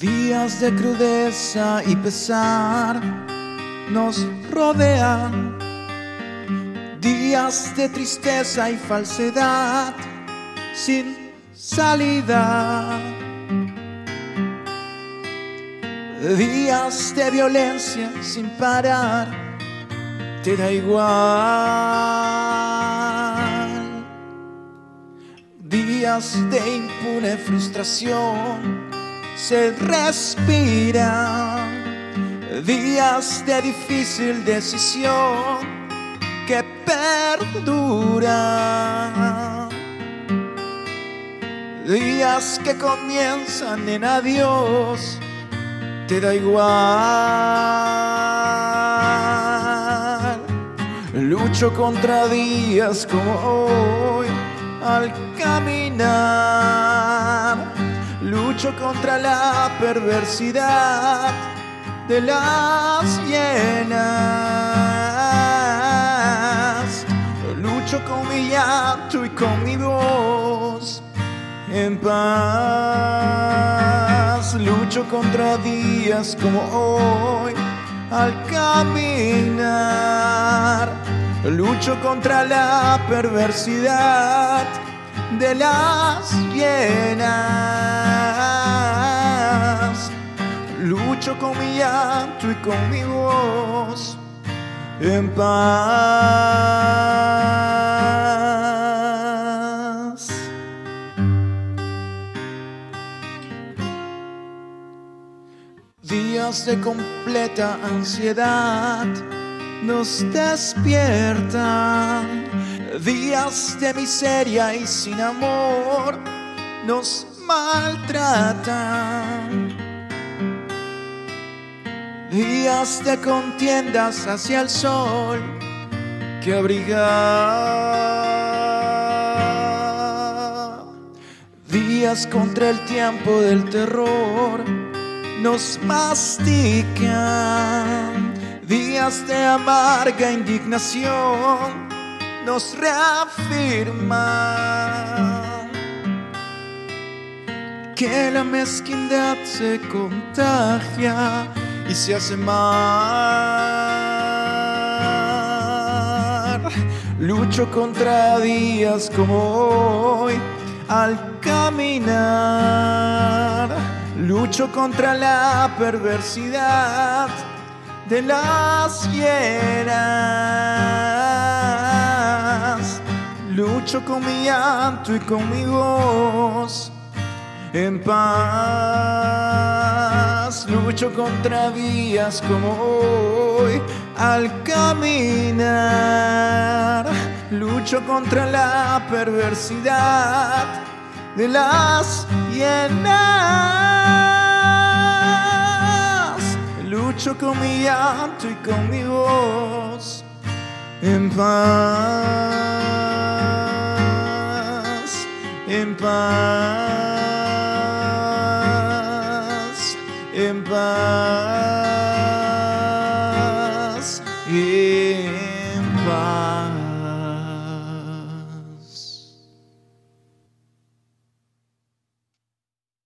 Días de crudeza y pesar nos rodean. Días de tristeza y falsedad sin salida. Días de violencia sin parar. Te da igual. Días de impune frustración se respira días de difícil decisión que perduran. Días que comienzan en adiós, te da igual. Lucho contra días como hoy al caminar Lucho contra la perversidad de las hienas. Lucho con mi llanto y con mi voz en paz. Lucho contra días como hoy al caminar. Lucho contra la perversidad de las llenas. Con mi llanto y con mi voz en paz. Días de completa ansiedad nos despiertan días de miseria y sin amor nos maltratan. Días de contiendas hacia el sol que abriga. Días contra el tiempo del terror nos mastican. Días de amarga indignación nos reafirma que la mezquindad se contagia y se hace mal. Lucho contra días como hoy al caminar. Lucho contra la perversidad de las hienas. Lucho con mi llanto y con mi voz en paz. Lucho contra días como hoy al caminar. Lucho contra la perversidad de las hienas lucho con mi llanto y con mi voz en paz, en paz, paz, em paz.